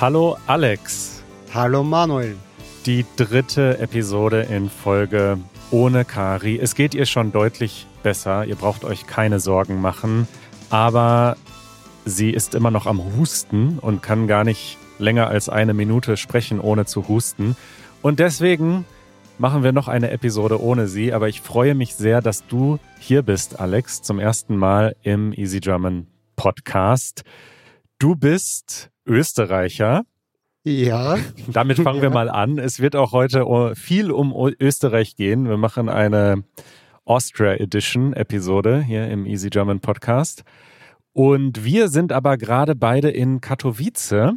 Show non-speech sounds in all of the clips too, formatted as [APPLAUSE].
Hallo Alex. Hallo Manuel. Die dritte Episode in Folge ohne Kari. Es geht ihr schon deutlich besser. Ihr braucht euch keine Sorgen machen. Aber sie ist immer noch am Husten und kann gar nicht länger als eine Minute sprechen, ohne zu husten. Und deswegen machen wir noch eine Episode ohne sie. Aber ich freue mich sehr, dass du hier bist, Alex, zum ersten Mal im Easy German Podcast. Du bist Österreicher. Ja. Damit fangen ja. wir mal an. Es wird auch heute viel um Österreich gehen. Wir machen eine Austria Edition Episode hier im Easy German Podcast. Und wir sind aber gerade beide in Katowice,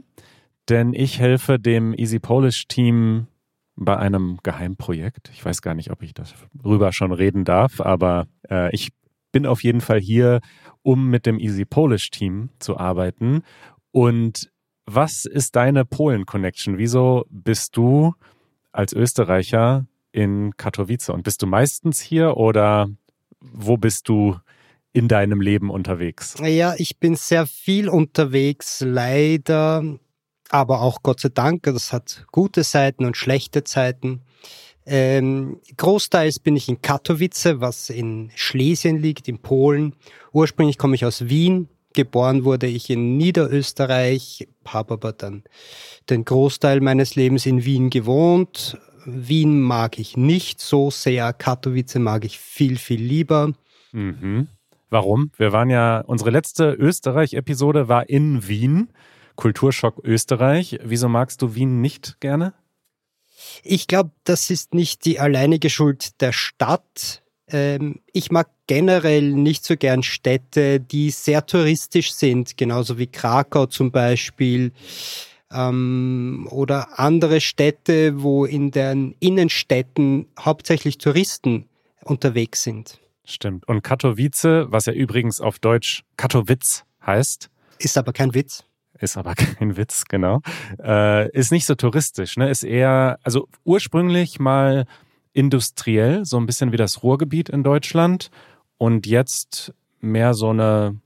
denn ich helfe dem Easy Polish Team bei einem Geheimprojekt. Ich weiß gar nicht, ob ich darüber schon reden darf, aber äh, ich bin auf jeden Fall hier, um mit dem Easy Polish Team zu arbeiten. Und was ist deine Polen-Connection? Wieso bist du als Österreicher in Katowice? Und bist du meistens hier oder wo bist du in deinem Leben unterwegs? Ja, ich bin sehr viel unterwegs, leider, aber auch Gott sei Dank. Das hat gute Seiten und schlechte Zeiten. Ähm, großteils bin ich in Katowice, was in Schlesien liegt, in Polen. Ursprünglich komme ich aus Wien. Geboren wurde ich in Niederösterreich, habe aber dann den Großteil meines Lebens in Wien gewohnt. Wien mag ich nicht so sehr, Katowice mag ich viel, viel lieber. Mhm. Warum? Wir waren ja, unsere letzte Österreich-Episode war in Wien. Kulturschock Österreich. Wieso magst du Wien nicht gerne? Ich glaube, das ist nicht die alleinige Schuld der Stadt. Ähm, ich mag generell nicht so gern Städte, die sehr touristisch sind, genauso wie Krakau zum Beispiel ähm, oder andere Städte, wo in den Innenstädten hauptsächlich Touristen unterwegs sind. Stimmt. Und Katowice, was ja übrigens auf Deutsch Katowitz heißt. Ist aber kein Witz ist aber [LAUGHS] kein Witz, genau. Äh, ist nicht so touristisch, ne? Ist eher, also ursprünglich mal industriell, so ein bisschen wie das Ruhrgebiet in Deutschland und jetzt mehr so eine,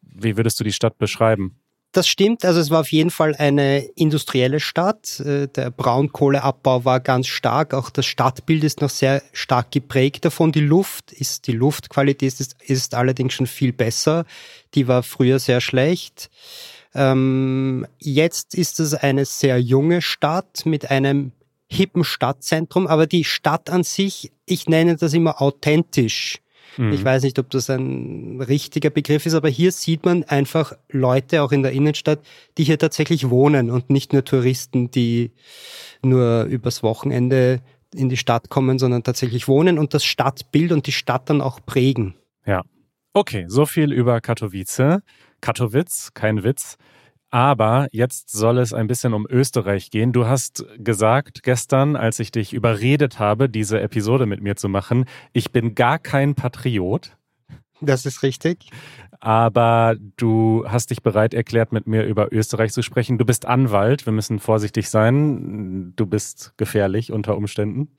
wie würdest du die Stadt beschreiben? Das stimmt, also es war auf jeden Fall eine industrielle Stadt. Äh, der Braunkohleabbau war ganz stark, auch das Stadtbild ist noch sehr stark geprägt davon. Die Luft ist, die Luftqualität ist, ist allerdings schon viel besser. Die war früher sehr schlecht. Ähm, jetzt ist es eine sehr junge Stadt mit einem hippen Stadtzentrum, aber die Stadt an sich, ich nenne das immer authentisch. Mhm. Ich weiß nicht, ob das ein richtiger Begriff ist, aber hier sieht man einfach Leute auch in der Innenstadt, die hier tatsächlich wohnen und nicht nur Touristen, die nur übers Wochenende in die Stadt kommen, sondern tatsächlich wohnen und das Stadtbild und die Stadt dann auch prägen. Ja. Okay, so viel über Katowice. Katowice, kein Witz. Aber jetzt soll es ein bisschen um Österreich gehen. Du hast gesagt gestern, als ich dich überredet habe, diese Episode mit mir zu machen, ich bin gar kein Patriot. Das ist richtig. Aber du hast dich bereit erklärt, mit mir über Österreich zu sprechen. Du bist Anwalt. Wir müssen vorsichtig sein. Du bist gefährlich unter Umständen.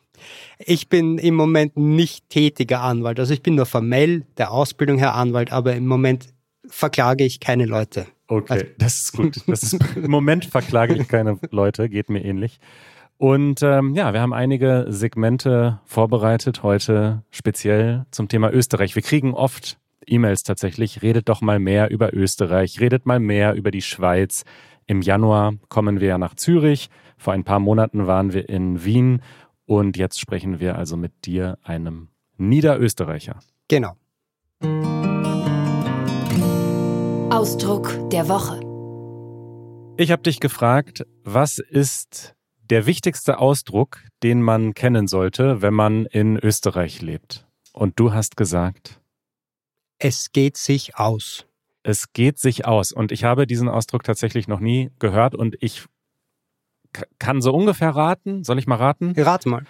Ich bin im Moment nicht tätiger Anwalt. Also ich bin nur formell der Ausbildung her Anwalt, aber im Moment verklage ich keine Leute. Okay, also, das ist gut. Das ist, Im Moment verklage ich keine Leute, geht mir ähnlich. Und ähm, ja, wir haben einige Segmente vorbereitet heute speziell zum Thema Österreich. Wir kriegen oft E-Mails tatsächlich. Redet doch mal mehr über Österreich, redet mal mehr über die Schweiz. Im Januar kommen wir ja nach Zürich. Vor ein paar Monaten waren wir in Wien und jetzt sprechen wir also mit dir, einem Niederösterreicher. Genau. Ausdruck der Woche. Ich habe dich gefragt, was ist der wichtigste Ausdruck, den man kennen sollte, wenn man in Österreich lebt? Und du hast gesagt, es geht sich aus. Es geht sich aus. Und ich habe diesen Ausdruck tatsächlich noch nie gehört und ich kann so ungefähr raten. Soll ich mal raten? Rate mal.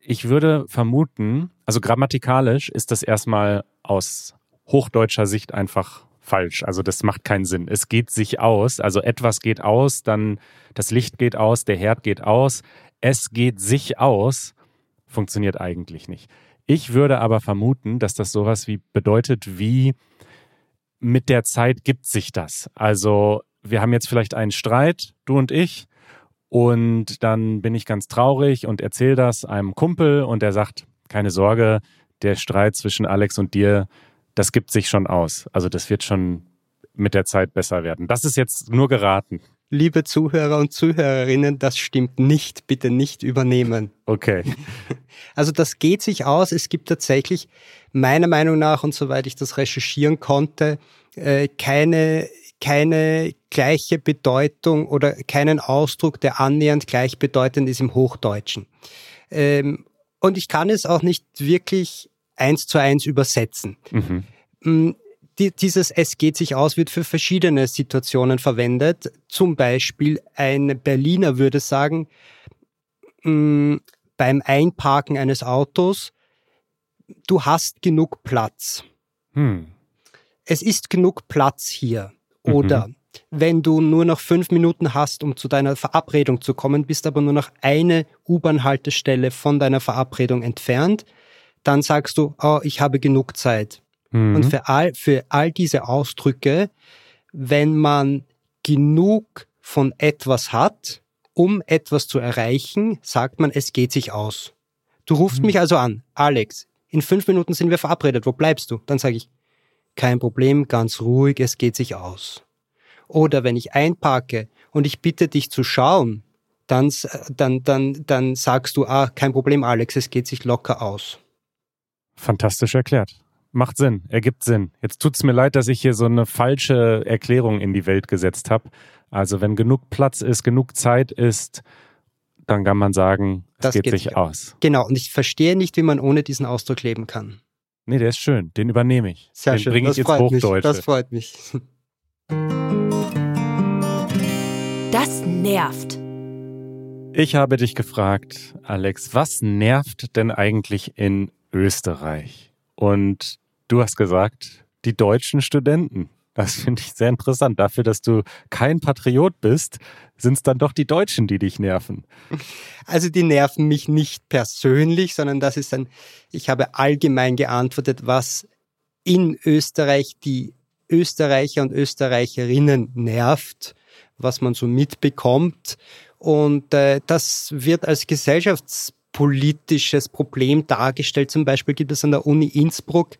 Ich würde vermuten, also grammatikalisch ist das erstmal aus hochdeutscher Sicht einfach falsch. Also das macht keinen Sinn. Es geht sich aus. Also etwas geht aus, dann das Licht geht aus, der Herd geht aus. Es geht sich aus. Funktioniert eigentlich nicht. Ich würde aber vermuten, dass das sowas wie bedeutet wie mit der Zeit gibt sich das. Also wir haben jetzt vielleicht einen Streit, du und ich, und dann bin ich ganz traurig und erzähle das einem Kumpel und der sagt, keine Sorge, der Streit zwischen Alex und dir, das gibt sich schon aus. Also das wird schon mit der Zeit besser werden. Das ist jetzt nur geraten. Liebe Zuhörer und Zuhörerinnen, das stimmt nicht. Bitte nicht übernehmen. Okay. [LAUGHS] Also das geht sich aus. Es gibt tatsächlich meiner Meinung nach und soweit ich das recherchieren konnte, äh, keine keine gleiche Bedeutung oder keinen Ausdruck, der annähernd gleichbedeutend ist im Hochdeutschen. Ähm, und ich kann es auch nicht wirklich eins zu eins übersetzen. Mhm. Mm, die, dieses Es geht sich aus wird für verschiedene Situationen verwendet. Zum Beispiel ein Berliner würde sagen, mh, mm, beim Einparken eines Autos, du hast genug Platz. Hm. Es ist genug Platz hier. Oder mhm. wenn du nur noch fünf Minuten hast, um zu deiner Verabredung zu kommen, bist aber nur noch eine U-Bahn-Haltestelle von deiner Verabredung entfernt, dann sagst du, oh, ich habe genug Zeit. Mhm. Und für all, für all diese Ausdrücke, wenn man genug von etwas hat, um etwas zu erreichen, sagt man, es geht sich aus. Du rufst mhm. mich also an, Alex, in fünf Minuten sind wir verabredet, wo bleibst du? Dann sage ich, kein Problem, ganz ruhig, es geht sich aus. Oder wenn ich einparke und ich bitte dich zu schauen, dann, dann, dann, dann sagst du, ah, kein Problem, Alex, es geht sich locker aus. Fantastisch erklärt. Macht Sinn, ergibt Sinn. Jetzt tut es mir leid, dass ich hier so eine falsche Erklärung in die Welt gesetzt habe. Also wenn genug Platz ist, genug Zeit ist, dann kann man sagen, es das geht, geht sich aus. Genau, und ich verstehe nicht, wie man ohne diesen Ausdruck leben kann. Nee, der ist schön. Den übernehme ich. Sehr den bringe ich jetzt Hochdeutsche. Das freut mich. Das nervt. Ich habe dich gefragt, Alex, was nervt denn eigentlich in Österreich? Und du hast gesagt, die deutschen Studenten. Das finde ich sehr interessant. Dafür, dass du kein Patriot bist, sind es dann doch die Deutschen, die dich nerven. Also die nerven mich nicht persönlich, sondern das ist ein, ich habe allgemein geantwortet, was in Österreich die Österreicher und Österreicherinnen nervt, was man so mitbekommt. Und äh, das wird als gesellschaftspolitisches Problem dargestellt. Zum Beispiel gibt es an der Uni Innsbruck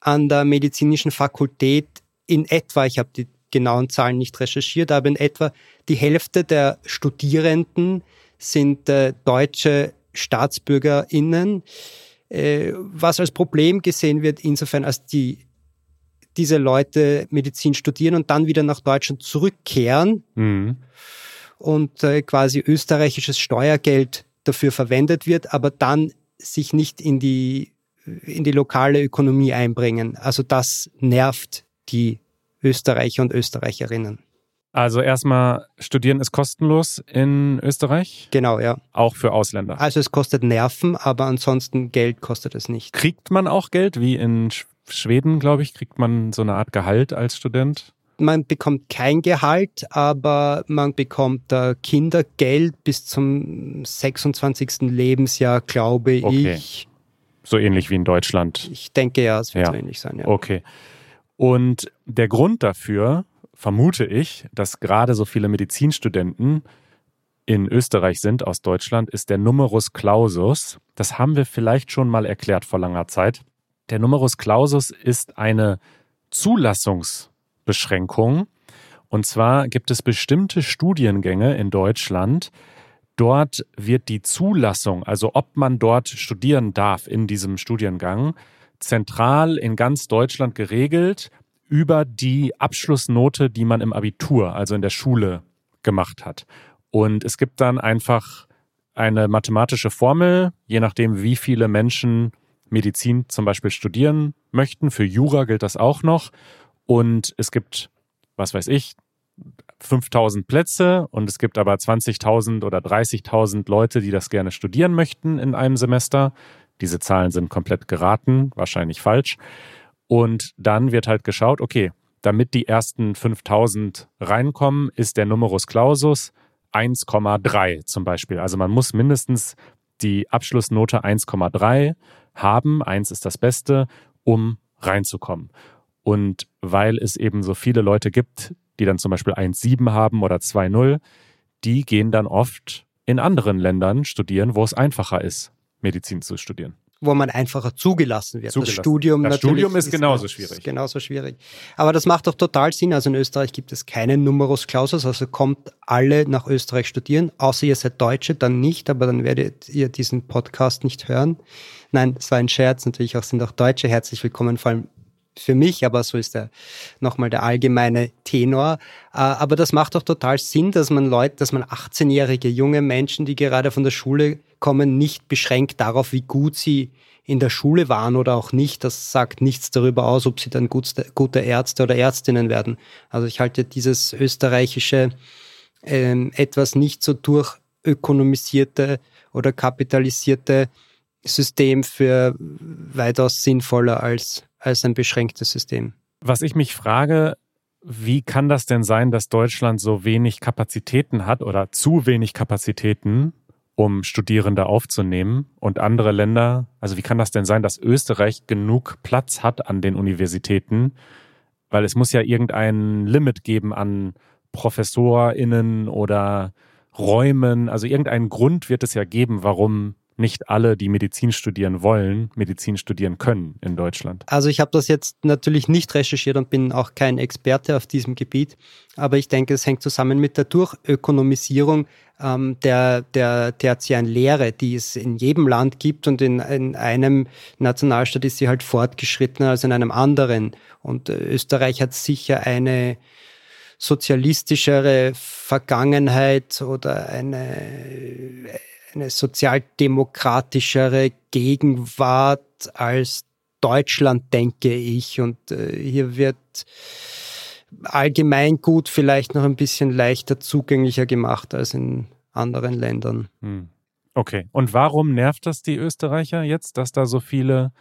an der medizinischen Fakultät in etwa, ich habe die genauen Zahlen nicht recherchiert, aber in etwa die Hälfte der Studierenden sind äh, deutsche StaatsbürgerInnen, äh, was als Problem gesehen wird, insofern als die diese Leute Medizin studieren und dann wieder nach Deutschland zurückkehren mhm. und äh, quasi österreichisches Steuergeld dafür verwendet wird, aber dann sich nicht in die, in die lokale Ökonomie einbringen. Also das nervt die Österreicher und Österreicherinnen. Also erstmal, studieren ist kostenlos in Österreich? Genau, ja. Auch für Ausländer? Also es kostet Nerven, aber ansonsten Geld kostet es nicht. Kriegt man auch Geld, wie in Schweden, glaube ich, kriegt man so eine Art Gehalt als Student? Man bekommt kein Gehalt, aber man bekommt Kindergeld bis zum 26. Lebensjahr, glaube okay. ich. So ähnlich wie in Deutschland. Ich denke ja, es wird ja. so ähnlich sein. Ja. Okay. Und der Grund dafür, vermute ich, dass gerade so viele Medizinstudenten in Österreich sind aus Deutschland, ist der Numerus Clausus. Das haben wir vielleicht schon mal erklärt vor langer Zeit. Der Numerus Clausus ist eine Zulassungsbeschränkung. Und zwar gibt es bestimmte Studiengänge in Deutschland. Dort wird die Zulassung, also ob man dort studieren darf in diesem Studiengang, zentral in ganz Deutschland geregelt über die Abschlussnote, die man im Abitur, also in der Schule gemacht hat. Und es gibt dann einfach eine mathematische Formel, je nachdem, wie viele Menschen Medizin zum Beispiel studieren möchten. Für Jura gilt das auch noch. Und es gibt, was weiß ich, 5000 Plätze und es gibt aber 20.000 oder 30.000 Leute, die das gerne studieren möchten in einem Semester. Diese Zahlen sind komplett geraten, wahrscheinlich falsch. Und dann wird halt geschaut, okay, damit die ersten 5000 reinkommen, ist der Numerus Clausus 1,3 zum Beispiel. Also man muss mindestens die Abschlussnote 1,3 haben. 1 ist das Beste, um reinzukommen. Und weil es eben so viele Leute gibt, die dann zum Beispiel 1,7 haben oder 2,0, die gehen dann oft in anderen Ländern studieren, wo es einfacher ist, Medizin zu studieren wo man einfacher zugelassen wird. Zugelassen. Das Studium, das Studium ist, ist genauso schwierig. Ist genauso schwierig. Aber das macht doch total Sinn. Also in Österreich gibt es keinen Numerus Clausus, also kommt alle nach Österreich studieren, außer ihr seid Deutsche, dann nicht, aber dann werdet ihr diesen Podcast nicht hören. Nein, es war ein Scherz, natürlich auch sind auch Deutsche herzlich willkommen, vor allem für mich, aber so ist der nochmal der allgemeine Tenor. Äh, aber das macht doch total Sinn, dass man Leute, dass man 18-jährige junge Menschen, die gerade von der Schule kommen, nicht beschränkt darauf, wie gut sie in der Schule waren oder auch nicht. Das sagt nichts darüber aus, ob sie dann gute Ärzte oder Ärztinnen werden. Also ich halte dieses österreichische ähm, etwas nicht so durchökonomisierte oder kapitalisierte System für weitaus sinnvoller als als ein beschränktes System. Was ich mich frage, wie kann das denn sein, dass Deutschland so wenig Kapazitäten hat oder zu wenig Kapazitäten, um Studierende aufzunehmen und andere Länder, also wie kann das denn sein, dass Österreich genug Platz hat an den Universitäten? Weil es muss ja irgendein Limit geben an ProfessorInnen oder Räumen, also irgendeinen Grund wird es ja geben, warum nicht alle, die Medizin studieren wollen, Medizin studieren können in Deutschland? Also ich habe das jetzt natürlich nicht recherchiert und bin auch kein Experte auf diesem Gebiet, aber ich denke, es hängt zusammen mit der Durchökonomisierung ähm, der, der tertiären Lehre, die es in jedem Land gibt und in, in einem Nationalstaat ist sie halt fortgeschrittener als in einem anderen. Und äh, Österreich hat sicher eine sozialistischere Vergangenheit oder eine eine sozialdemokratischere Gegenwart als Deutschland, denke ich. Und äh, hier wird allgemein gut vielleicht noch ein bisschen leichter zugänglicher gemacht als in anderen Ländern. Hm. Okay. Und warum nervt das die Österreicher jetzt, dass da so viele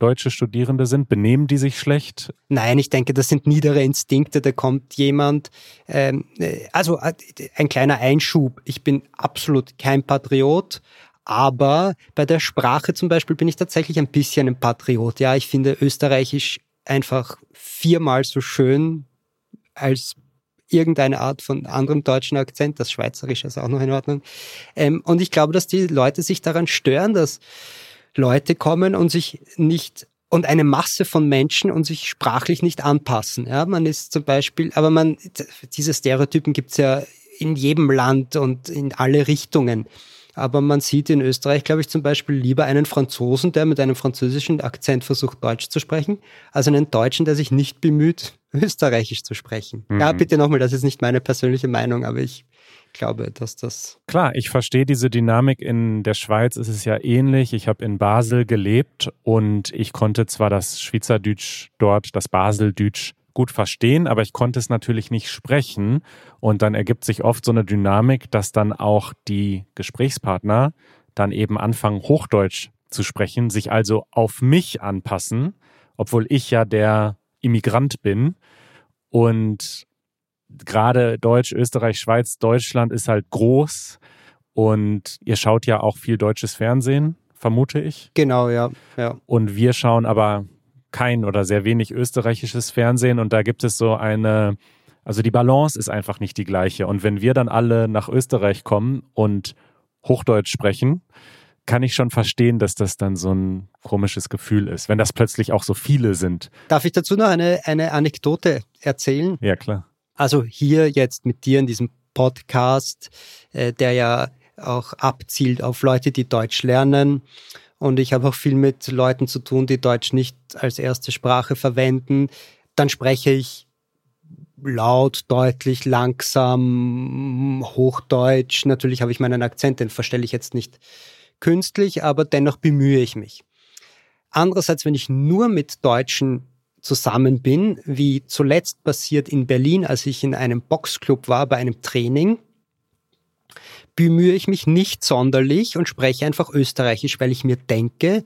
deutsche Studierende sind? Benehmen die sich schlecht? Nein, ich denke, das sind niedere Instinkte. Da kommt jemand, ähm, äh, also äh, ein kleiner Einschub. Ich bin absolut kein Patriot. Aber bei der Sprache zum Beispiel bin ich tatsächlich ein bisschen ein Patriot. Ja, ich finde Österreichisch einfach viermal so schön als irgendeine Art von anderem deutschen Akzent. Das Schweizerische ist auch noch in Ordnung. Ähm, und ich glaube, dass die Leute sich daran stören, dass Leute kommen und sich nicht und eine Masse von Menschen und sich sprachlich nicht anpassen. Ja, man ist zum Beispiel, aber man, diese Stereotypen gibt's ja in jedem Land und in alle Richtungen. Aber man sieht in Österreich, glaube ich, zum Beispiel lieber einen Franzosen, der mit einem französischen Akzent versucht, Deutsch zu sprechen, als einen Deutschen, der sich nicht bemüht, [LAUGHS] Österreichisch zu sprechen. Mhm. Ja, bitte nochmal, das ist nicht meine persönliche Meinung, aber ich glaube, dass das. Klar, ich verstehe diese Dynamik. In der Schweiz ist es ja ähnlich. Ich habe in Basel gelebt und ich konnte zwar das Schweizerdeutsch dort, das Baseldeutsch gut verstehen, aber ich konnte es natürlich nicht sprechen. Und dann ergibt sich oft so eine Dynamik, dass dann auch die Gesprächspartner dann eben anfangen, Hochdeutsch zu sprechen, sich also auf mich anpassen, obwohl ich ja der Immigrant bin. Und gerade Deutsch, Österreich, Schweiz, Deutschland ist halt groß und ihr schaut ja auch viel deutsches Fernsehen, vermute ich. Genau, ja. ja. Und wir schauen aber kein oder sehr wenig österreichisches Fernsehen und da gibt es so eine, also die Balance ist einfach nicht die gleiche. Und wenn wir dann alle nach Österreich kommen und Hochdeutsch sprechen, kann ich schon verstehen, dass das dann so ein komisches Gefühl ist, wenn das plötzlich auch so viele sind. Darf ich dazu noch eine, eine Anekdote erzählen? Ja, klar. Also hier jetzt mit dir in diesem Podcast, äh, der ja auch abzielt auf Leute, die Deutsch lernen. Und ich habe auch viel mit Leuten zu tun, die Deutsch nicht als erste Sprache verwenden. Dann spreche ich laut, deutlich, langsam, Hochdeutsch. Natürlich habe ich meinen Akzent, den verstelle ich jetzt nicht künstlich, aber dennoch bemühe ich mich. Andererseits, wenn ich nur mit Deutschen zusammen bin, wie zuletzt passiert in Berlin, als ich in einem Boxclub war bei einem Training, bemühe ich mich nicht sonderlich und spreche einfach Österreichisch, weil ich mir denke,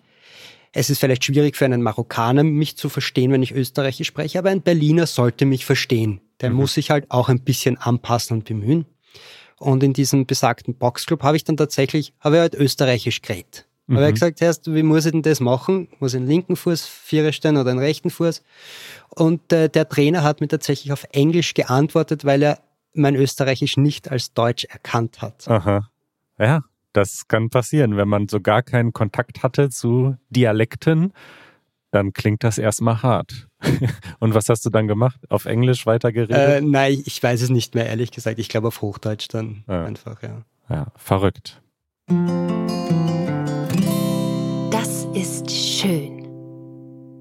es ist vielleicht schwierig für einen Marokkaner, mich zu verstehen, wenn ich Österreichisch spreche, aber ein Berliner sollte mich verstehen. Der mhm. muss sich halt auch ein bisschen anpassen und bemühen. Und in diesem besagten Boxclub habe ich dann tatsächlich, habe ich halt Österreichisch geredet. Mhm. Aber er hat gesagt, erst, wie muss ich denn das machen? Muss ich den linken Fuß Vierer stellen oder den rechten Fuß? Und äh, der Trainer hat mir tatsächlich auf Englisch geantwortet, weil er mein Österreichisch nicht als Deutsch erkannt hat. Aha. Ja, das kann passieren, wenn man so gar keinen Kontakt hatte zu Dialekten, dann klingt das erstmal hart. [LAUGHS] Und was hast du dann gemacht? Auf Englisch weitergeredet? Äh, nein, ich weiß es nicht mehr, ehrlich gesagt. Ich glaube auf Hochdeutsch dann ja. einfach, ja. Ja, verrückt. Schön.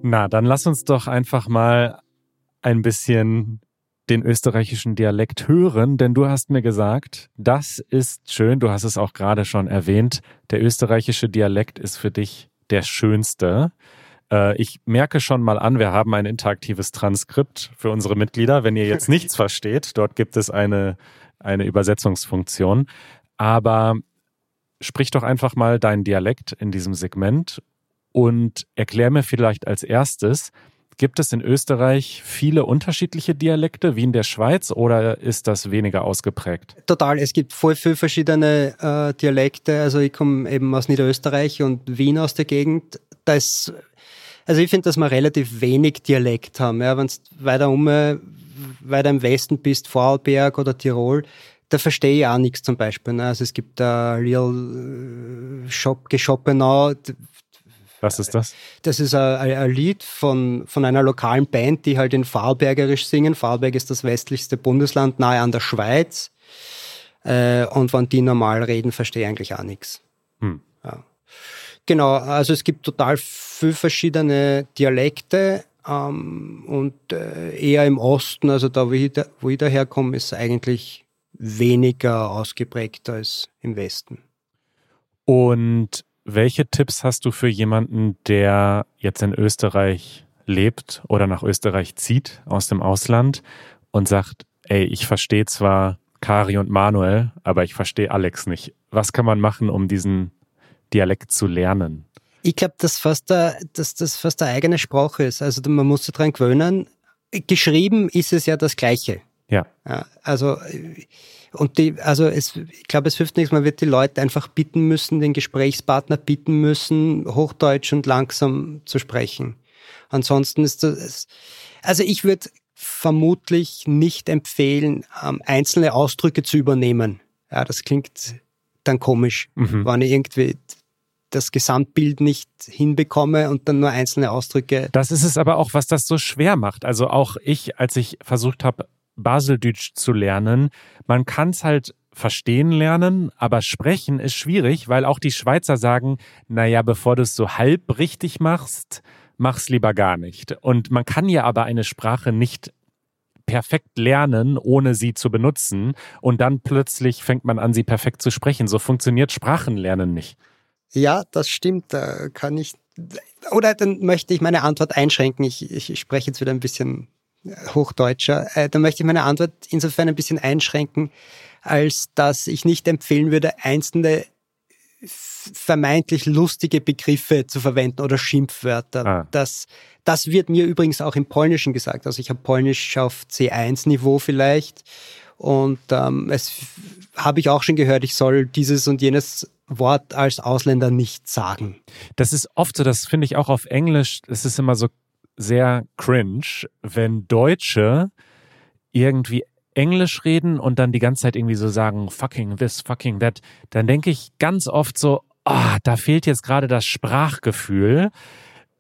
Na, dann lass uns doch einfach mal ein bisschen den österreichischen Dialekt hören, denn du hast mir gesagt, das ist schön, du hast es auch gerade schon erwähnt, der österreichische Dialekt ist für dich der schönste. Äh, ich merke schon mal an, wir haben ein interaktives Transkript für unsere Mitglieder. Wenn ihr jetzt nichts [LAUGHS] versteht, dort gibt es eine, eine Übersetzungsfunktion. Aber sprich doch einfach mal deinen Dialekt in diesem Segment und erklär mir vielleicht als erstes, Gibt es in Österreich viele unterschiedliche Dialekte wie in der Schweiz oder ist das weniger ausgeprägt? Total, es gibt voll viele verschiedene äh, Dialekte. Also ich komme eben aus Niederösterreich und Wien aus der Gegend. Da ist, also ich finde, dass wir relativ wenig Dialekt haben. Ja, Wenn du weiter um, weiter im Westen bist, Vorarlberg oder Tirol, da verstehe ich auch nichts zum Beispiel. Ne? Also es gibt da Real äh, Shop, Geschoppenau, was ist das? Das ist ein, ein, Lied von, von einer lokalen Band, die halt in Vorarlbergerisch singen. Vorarlberg ist das westlichste Bundesland nahe an der Schweiz. Äh, und wenn die normal reden, verstehe ich eigentlich auch nichts. Hm. Ja. Genau, also es gibt total viele verschiedene Dialekte ähm, und äh, eher im Osten, also da, wo ich, da, wo ich daherkomme, ist eigentlich weniger ausgeprägt als im Westen. Und welche Tipps hast du für jemanden, der jetzt in Österreich lebt oder nach Österreich zieht aus dem Ausland und sagt, ey, ich verstehe zwar Kari und Manuel, aber ich verstehe Alex nicht. Was kann man machen, um diesen Dialekt zu lernen? Ich glaube, dass, fast der, dass das fast eine eigene Sprache ist. Also man muss sich daran gewöhnen. Geschrieben ist es ja das Gleiche. Ja. ja also und die, also es, ich glaube, es hilft nichts, man wird die Leute einfach bitten müssen, den Gesprächspartner bitten müssen, Hochdeutsch und langsam zu sprechen. Ansonsten ist das, also ich würde vermutlich nicht empfehlen, ähm, einzelne Ausdrücke zu übernehmen. Ja, das klingt dann komisch, mhm. wenn ich irgendwie das Gesamtbild nicht hinbekomme und dann nur einzelne Ausdrücke. Das ist es aber auch, was das so schwer macht. Also auch ich, als ich versucht habe, Baseldeutsch zu lernen. Man kann es halt verstehen lernen, aber sprechen ist schwierig, weil auch die Schweizer sagen, naja, bevor du es so halb richtig machst, mach's lieber gar nicht. Und man kann ja aber eine Sprache nicht perfekt lernen, ohne sie zu benutzen. Und dann plötzlich fängt man an, sie perfekt zu sprechen. So funktioniert Sprachenlernen nicht. Ja, das stimmt. Da kann ich. Oder dann möchte ich meine Antwort einschränken. Ich, ich spreche jetzt wieder ein bisschen Hochdeutscher. Äh, da möchte ich meine Antwort insofern ein bisschen einschränken, als dass ich nicht empfehlen würde, einzelne vermeintlich lustige Begriffe zu verwenden oder Schimpfwörter. Ah. Das, das wird mir übrigens auch im Polnischen gesagt. Also ich habe Polnisch auf C1-Niveau vielleicht und ähm, es habe ich auch schon gehört, ich soll dieses und jenes Wort als Ausländer nicht sagen. Das ist oft so, das finde ich auch auf Englisch, es ist immer so sehr cringe, wenn Deutsche irgendwie Englisch reden und dann die ganze Zeit irgendwie so sagen, fucking this, fucking that, dann denke ich ganz oft so, ah, oh, da fehlt jetzt gerade das Sprachgefühl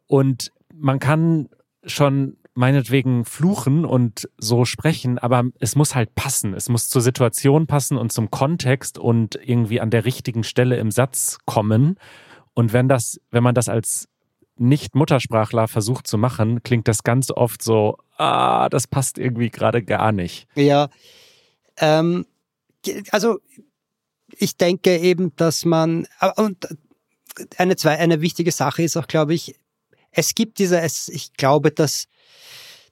und man kann schon meinetwegen fluchen und so sprechen, aber es muss halt passen. Es muss zur Situation passen und zum Kontext und irgendwie an der richtigen Stelle im Satz kommen. Und wenn das, wenn man das als nicht-Muttersprachler versucht zu machen, klingt das ganz oft so, ah, das passt irgendwie gerade gar nicht. Ja, ähm, also ich denke eben, dass man, und eine, zwei, eine wichtige Sache ist auch, glaube ich, es gibt diese, es, ich glaube, dass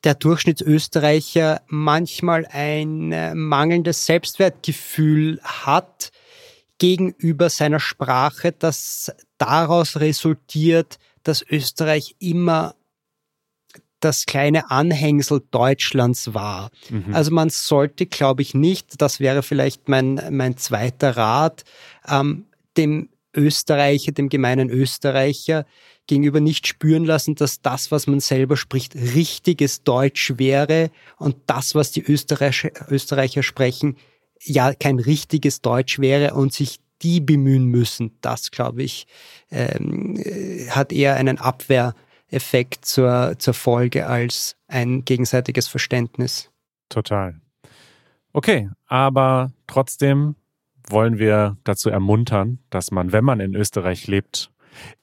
der Durchschnittsösterreicher manchmal ein äh, mangelndes Selbstwertgefühl hat gegenüber seiner Sprache, das daraus resultiert, dass Österreich immer das kleine Anhängsel Deutschlands war. Mhm. Also man sollte, glaube ich, nicht, das wäre vielleicht mein, mein zweiter Rat, ähm, dem Österreicher, dem gemeinen Österreicher gegenüber nicht spüren lassen, dass das, was man selber spricht, richtiges Deutsch wäre und das, was die Österreicher, Österreicher sprechen, ja kein richtiges Deutsch wäre und sich die bemühen müssen. Das, glaube ich, ähm, äh, hat eher einen Abwehreffekt zur, zur Folge als ein gegenseitiges Verständnis. Total. Okay, aber trotzdem wollen wir dazu ermuntern, dass man, wenn man in Österreich lebt,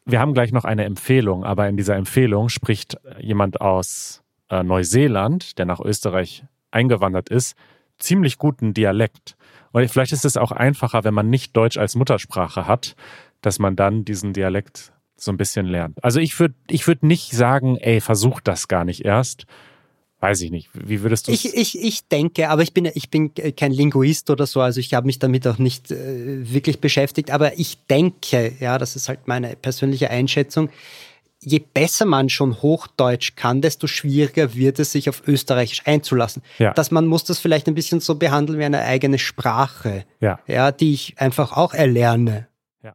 wir haben gleich noch eine Empfehlung, aber in dieser Empfehlung spricht jemand aus äh, Neuseeland, der nach Österreich eingewandert ist, ziemlich guten Dialekt. Und vielleicht ist es auch einfacher, wenn man nicht Deutsch als Muttersprache hat, dass man dann diesen Dialekt so ein bisschen lernt. Also ich würde ich würd nicht sagen, ey, versuch das gar nicht erst, Weiß ich nicht. Wie würdest du ich, ich, ich denke, aber ich bin, ich bin kein Linguist oder so, also ich habe mich damit auch nicht äh, wirklich beschäftigt, aber ich denke, ja, das ist halt meine persönliche Einschätzung, je besser man schon Hochdeutsch kann, desto schwieriger wird es, sich auf Österreichisch einzulassen. Ja. Dass man muss das vielleicht ein bisschen so behandeln wie eine eigene Sprache, ja. Ja, die ich einfach auch erlerne. Ja.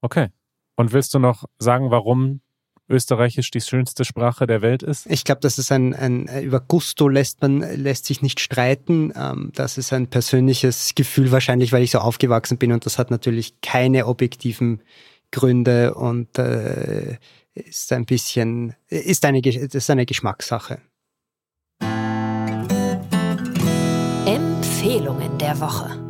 Okay. Und willst du noch sagen, warum Österreichisch die schönste Sprache der Welt ist? Ich glaube, das ist ein, ein über Gusto lässt man lässt sich nicht streiten. Ähm, das ist ein persönliches Gefühl wahrscheinlich, weil ich so aufgewachsen bin und das hat natürlich keine objektiven Gründe und äh, ist ein bisschen ist eine ist eine Geschmackssache. Empfehlungen der Woche.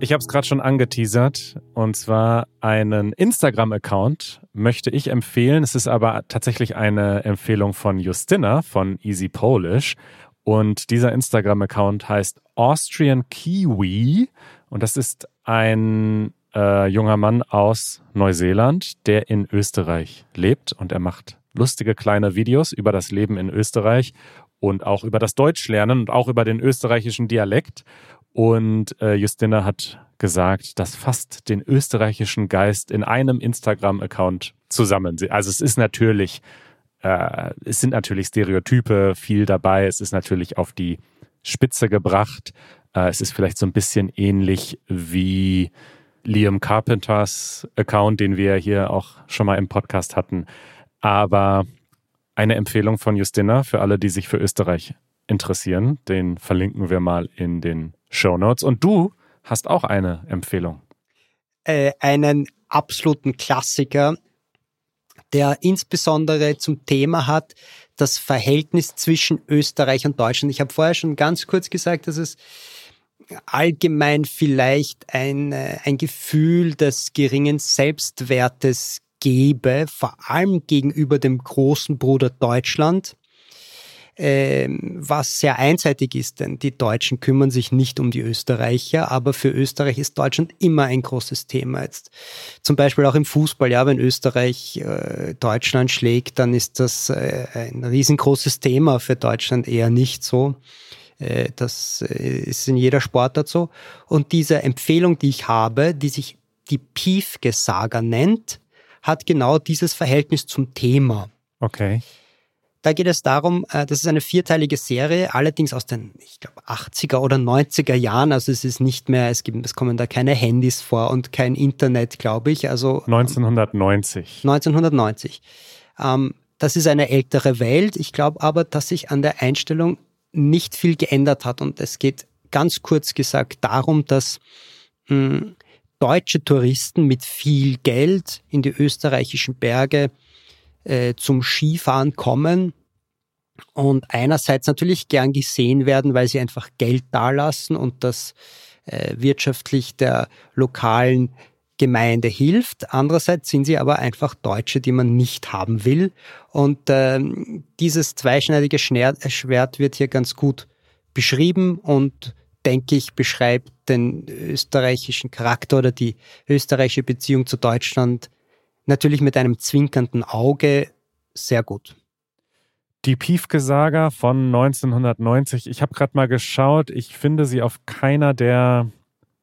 Ich habe es gerade schon angeteasert und zwar einen Instagram-Account möchte ich empfehlen. Es ist aber tatsächlich eine Empfehlung von Justina von Easy Polish und dieser Instagram-Account heißt Austrian Kiwi und das ist ein äh, junger Mann aus Neuseeland, der in Österreich lebt und er macht lustige kleine Videos über das Leben in Österreich und auch über das Deutschlernen und auch über den österreichischen Dialekt. Und äh, Justina hat gesagt, das fasst den österreichischen Geist in einem Instagram-Account zusammen. Also es ist natürlich, äh, es sind natürlich Stereotype viel dabei. Es ist natürlich auf die Spitze gebracht. Äh, es ist vielleicht so ein bisschen ähnlich wie Liam Carpenters Account, den wir hier auch schon mal im Podcast hatten. Aber eine Empfehlung von Justina für alle, die sich für Österreich interessieren. Den verlinken wir mal in den Show Notes. Und du hast auch eine Empfehlung. Äh, einen absoluten Klassiker, der insbesondere zum Thema hat, das Verhältnis zwischen Österreich und Deutschland. Ich habe vorher schon ganz kurz gesagt, dass es allgemein vielleicht ein, äh, ein Gefühl des geringen Selbstwertes gebe, vor allem gegenüber dem großen Bruder Deutschland ähm, was sehr einseitig ist, denn die Deutschen kümmern sich nicht um die Österreicher, aber für Österreich ist Deutschland immer ein großes Thema. Jetzt zum Beispiel auch im Fußball, ja, wenn Österreich äh, Deutschland schlägt, dann ist das äh, ein riesengroßes Thema für Deutschland eher nicht so. Äh, das äh, ist in jeder Sportart so. Und diese Empfehlung, die ich habe, die sich die Piefke-Saga nennt, hat genau dieses Verhältnis zum Thema. Okay. Da geht es darum, äh, das ist eine vierteilige Serie, allerdings aus den, ich glaube, 80er oder 90er Jahren. Also es ist nicht mehr, es gibt, es kommen da keine Handys vor und kein Internet, glaube ich. Also 1990. 1990. Ähm, das ist eine ältere Welt. Ich glaube aber, dass sich an der Einstellung nicht viel geändert hat. Und es geht ganz kurz gesagt darum, dass hm, deutsche Touristen mit viel Geld in die österreichischen Berge äh, zum Skifahren kommen und einerseits natürlich gern gesehen werden, weil sie einfach Geld dalassen und das äh, wirtschaftlich der lokalen Gemeinde hilft. Andererseits sind sie aber einfach Deutsche, die man nicht haben will. Und ähm, dieses zweischneidige Schwert wird hier ganz gut beschrieben und denke ich, beschreibt den österreichischen Charakter oder die österreichische Beziehung zu Deutschland natürlich mit einem zwinkernden Auge sehr gut. Die Piefke-Saga von 1990, ich habe gerade mal geschaut, ich finde sie auf keiner der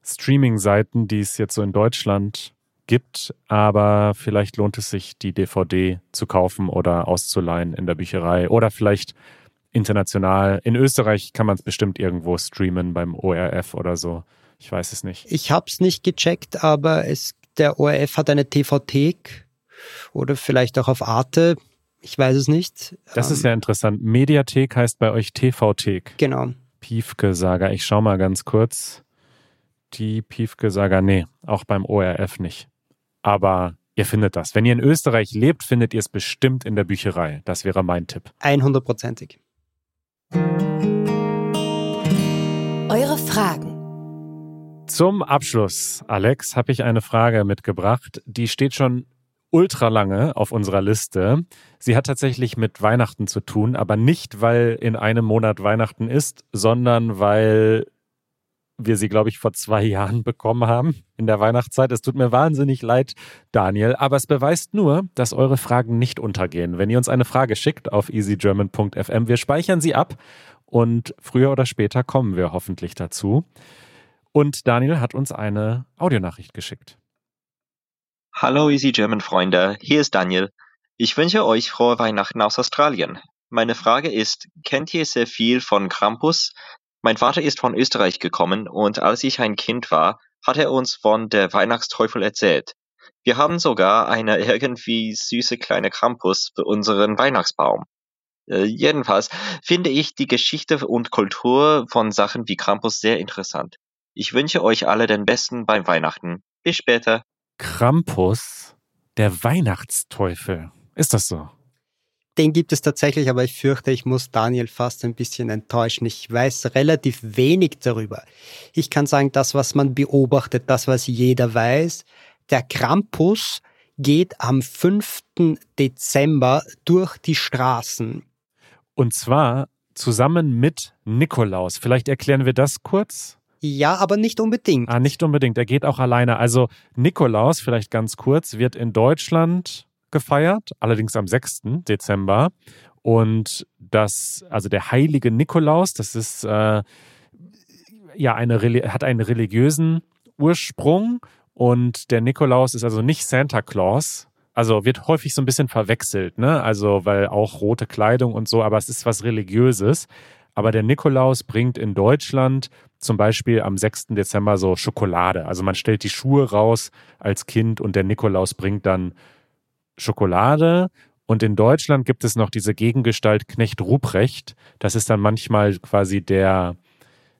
Streaming-Seiten, die es jetzt so in Deutschland gibt, aber vielleicht lohnt es sich, die DVD zu kaufen oder auszuleihen in der Bücherei oder vielleicht international. In Österreich kann man es bestimmt irgendwo streamen beim ORF oder so. Ich weiß es nicht. Ich habe es nicht gecheckt, aber es der ORF hat eine TV-Thek oder vielleicht auch auf Arte. Ich weiß es nicht. Das ist ja interessant. Mediathek heißt bei euch TV-Thek. Genau. Piefke-Saga. Ich schau mal ganz kurz. Die Piefke-Saga, nee, auch beim ORF nicht. Aber ihr findet das. Wenn ihr in Österreich lebt, findet ihr es bestimmt in der Bücherei. Das wäre mein Tipp. 100%ig. Eure Fragen. Zum Abschluss, Alex, habe ich eine Frage mitgebracht. Die steht schon ultra lange auf unserer Liste. Sie hat tatsächlich mit Weihnachten zu tun, aber nicht, weil in einem Monat Weihnachten ist, sondern weil wir sie, glaube ich, vor zwei Jahren bekommen haben in der Weihnachtszeit. Es tut mir wahnsinnig leid, Daniel, aber es beweist nur, dass eure Fragen nicht untergehen. Wenn ihr uns eine Frage schickt auf easygerman.fm, wir speichern sie ab und früher oder später kommen wir hoffentlich dazu. Und Daniel hat uns eine Audionachricht geschickt. Hallo Easy German Freunde, hier ist Daniel. Ich wünsche euch frohe Weihnachten aus Australien. Meine Frage ist, kennt ihr sehr viel von Krampus? Mein Vater ist von Österreich gekommen und als ich ein Kind war, hat er uns von der Weihnachtsteufel erzählt. Wir haben sogar eine [LAUGHS] irgendwie süße kleine Krampus für unseren Weihnachtsbaum. Äh, jedenfalls finde ich die Geschichte und Kultur von Sachen wie Krampus sehr interessant. Ich wünsche euch alle den Besten beim Weihnachten. Bis später. Krampus, der Weihnachtsteufel. Ist das so? Den gibt es tatsächlich, aber ich fürchte, ich muss Daniel fast ein bisschen enttäuschen. Ich weiß relativ wenig darüber. Ich kann sagen, das, was man beobachtet, das, was jeder weiß, der Krampus geht am 5. Dezember durch die Straßen. Und zwar zusammen mit Nikolaus. Vielleicht erklären wir das kurz? Ja, aber nicht unbedingt. Ah, nicht unbedingt. Er geht auch alleine. Also Nikolaus, vielleicht ganz kurz, wird in Deutschland gefeiert, allerdings am 6. Dezember. Und das, also der heilige Nikolaus, das ist äh, ja eine hat einen religiösen Ursprung und der Nikolaus ist also nicht Santa Claus. Also wird häufig so ein bisschen verwechselt, ne? Also, weil auch rote Kleidung und so, aber es ist was Religiöses. Aber der Nikolaus bringt in Deutschland zum Beispiel am 6. Dezember so Schokolade. Also man stellt die Schuhe raus als Kind und der Nikolaus bringt dann Schokolade. Und in Deutschland gibt es noch diese Gegengestalt Knecht Ruprecht. Das ist dann manchmal quasi der,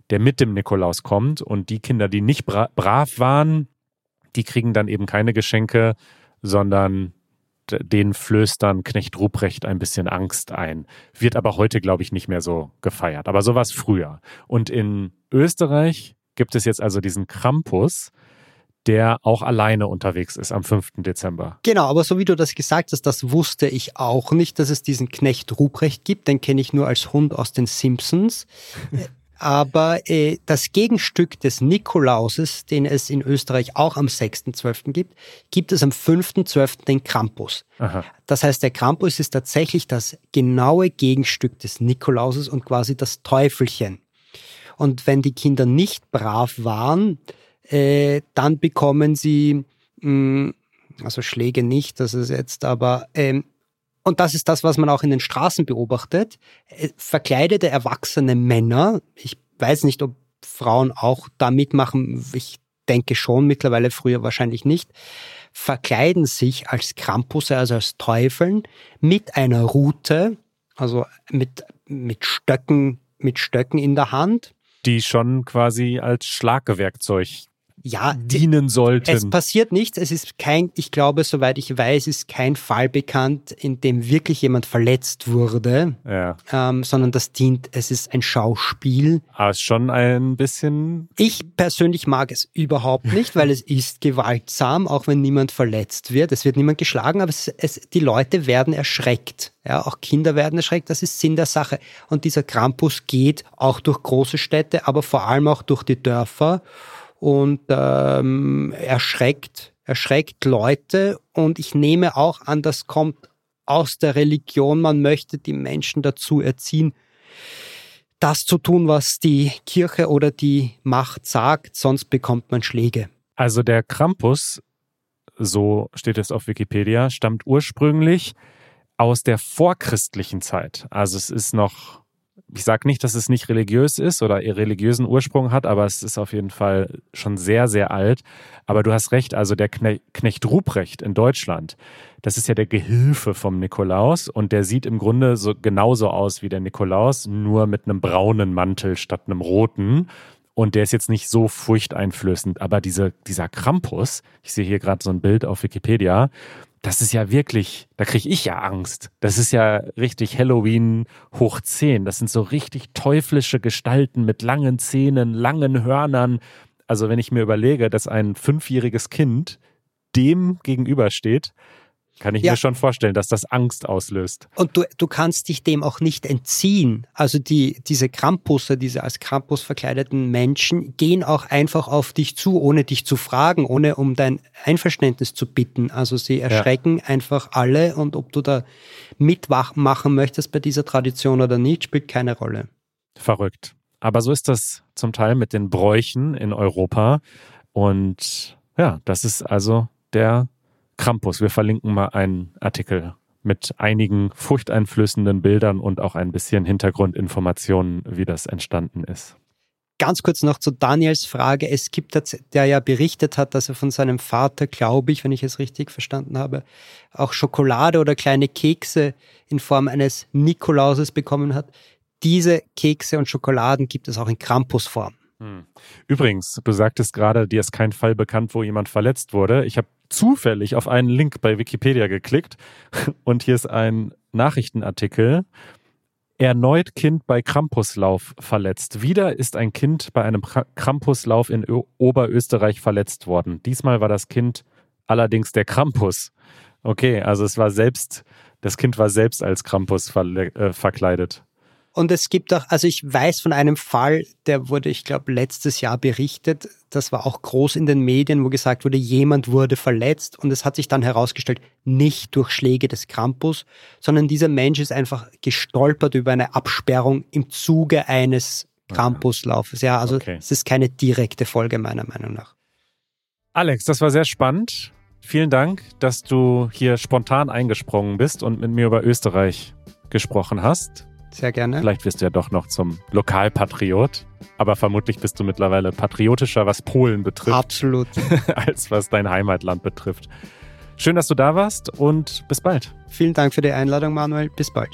der mit dem Nikolaus kommt. Und die Kinder, die nicht bra brav waren, die kriegen dann eben keine Geschenke, sondern denen flößt dann Knecht Ruprecht ein bisschen Angst ein. Wird aber heute, glaube ich, nicht mehr so gefeiert. Aber so war es früher. Und in Österreich gibt es jetzt also diesen Krampus, der auch alleine unterwegs ist am 5. Dezember. Genau, aber so wie du das gesagt hast, das wusste ich auch nicht, dass es diesen Knecht Ruprecht gibt. Den kenne ich nur als Hund aus den Simpsons. [LAUGHS] Aber äh, das Gegenstück des Nikolauses, den es in Österreich auch am 6.12. gibt, gibt es am 5.12. den Krampus. Aha. Das heißt, der Krampus ist tatsächlich das genaue Gegenstück des Nikolauses und quasi das Teufelchen. Und wenn die Kinder nicht brav waren, äh, dann bekommen sie, mh, mm, also Schläge nicht, das ist jetzt aber, ähm, und das ist das, was man auch in den Straßen beobachtet, äh, verkleidete erwachsene Männer, ich weiß nicht, ob Frauen auch da mitmachen, ich denke schon, mittlerweile früher wahrscheinlich nicht, verkleiden sich als Krampusse, also als Teufeln, mit einer Rute, also mit, mit Stöcken, mit Stöcken in der Hand. Die schon quasi als Schlagwerkzeug ja, dienen sollten. Es passiert nichts. Es ist kein, ich glaube, soweit ich weiß, ist kein Fall bekannt, in dem wirklich jemand verletzt wurde, ja. ähm, sondern das dient, es ist ein Schauspiel. Aber es ist schon ein bisschen. Ich persönlich mag es überhaupt [LAUGHS] nicht, weil es ist gewaltsam, auch wenn niemand verletzt wird. Es wird niemand geschlagen, aber es, es, die Leute werden erschreckt. Ja, auch Kinder werden erschreckt. Das ist Sinn der Sache. Und dieser Krampus geht auch durch große Städte, aber vor allem auch durch die Dörfer und ähm, erschreckt, erschreckt Leute. Und ich nehme auch an, das kommt aus der Religion. Man möchte die Menschen dazu erziehen, das zu tun, was die Kirche oder die Macht sagt, sonst bekommt man Schläge. Also der Krampus, so steht es auf Wikipedia, stammt ursprünglich aus der vorchristlichen Zeit. Also es ist noch ich sage nicht, dass es nicht religiös ist oder religiösen Ursprung hat, aber es ist auf jeden Fall schon sehr, sehr alt. Aber du hast recht, also der Knecht Ruprecht in Deutschland, das ist ja der Gehilfe vom Nikolaus und der sieht im Grunde so genauso aus wie der Nikolaus, nur mit einem braunen Mantel statt einem roten. Und der ist jetzt nicht so furchteinflößend, aber diese, dieser Krampus, ich sehe hier gerade so ein Bild auf Wikipedia, das ist ja wirklich, da kriege ich ja Angst. Das ist ja richtig Halloween hoch 10. Das sind so richtig teuflische Gestalten mit langen Zähnen, langen Hörnern. Also wenn ich mir überlege, dass ein fünfjähriges Kind dem gegenübersteht, kann ich ja. mir schon vorstellen, dass das Angst auslöst. Und du, du kannst dich dem auch nicht entziehen. Also die, diese Krampusse, diese als Krampus verkleideten Menschen, gehen auch einfach auf dich zu, ohne dich zu fragen, ohne um dein Einverständnis zu bitten. Also sie erschrecken ja. einfach alle und ob du da mitmachen möchtest bei dieser Tradition oder nicht, spielt keine Rolle. Verrückt. Aber so ist das zum Teil mit den Bräuchen in Europa. Und ja, das ist also der Krampus. Wir verlinken mal einen Artikel mit einigen furchteinflößenden Bildern und auch ein bisschen Hintergrundinformationen, wie das entstanden ist. Ganz kurz noch zu Daniels Frage. Es gibt, der ja berichtet hat, dass er von seinem Vater, glaube ich, wenn ich es richtig verstanden habe, auch Schokolade oder kleine Kekse in Form eines Nikolauses bekommen hat. Diese Kekse und Schokoladen gibt es auch in Krampusform. Hm. Übrigens, du sagtest gerade, dir ist kein Fall bekannt, wo jemand verletzt wurde. Ich habe zufällig auf einen Link bei Wikipedia geklickt [LAUGHS] und hier ist ein Nachrichtenartikel. Erneut Kind bei Krampuslauf verletzt. Wieder ist ein Kind bei einem Krampuslauf in Oberösterreich verletzt worden. Diesmal war das Kind allerdings der Krampus. Okay, also es war selbst, das Kind war selbst als Krampus äh, verkleidet. Und es gibt auch, also ich weiß von einem Fall, der wurde, ich glaube, letztes Jahr berichtet. Das war auch groß in den Medien, wo gesagt wurde, jemand wurde verletzt. Und es hat sich dann herausgestellt, nicht durch Schläge des Krampus, sondern dieser Mensch ist einfach gestolpert über eine Absperrung im Zuge eines Krampuslaufes. Ja, also okay. es ist keine direkte Folge meiner Meinung nach. Alex, das war sehr spannend. Vielen Dank, dass du hier spontan eingesprungen bist und mit mir über Österreich gesprochen hast. Sehr gerne. Vielleicht wirst du ja doch noch zum Lokalpatriot. Aber vermutlich bist du mittlerweile patriotischer, was Polen betrifft. Absolut. [LAUGHS] als was dein Heimatland betrifft. Schön, dass du da warst und bis bald. Vielen Dank für die Einladung, Manuel. Bis bald.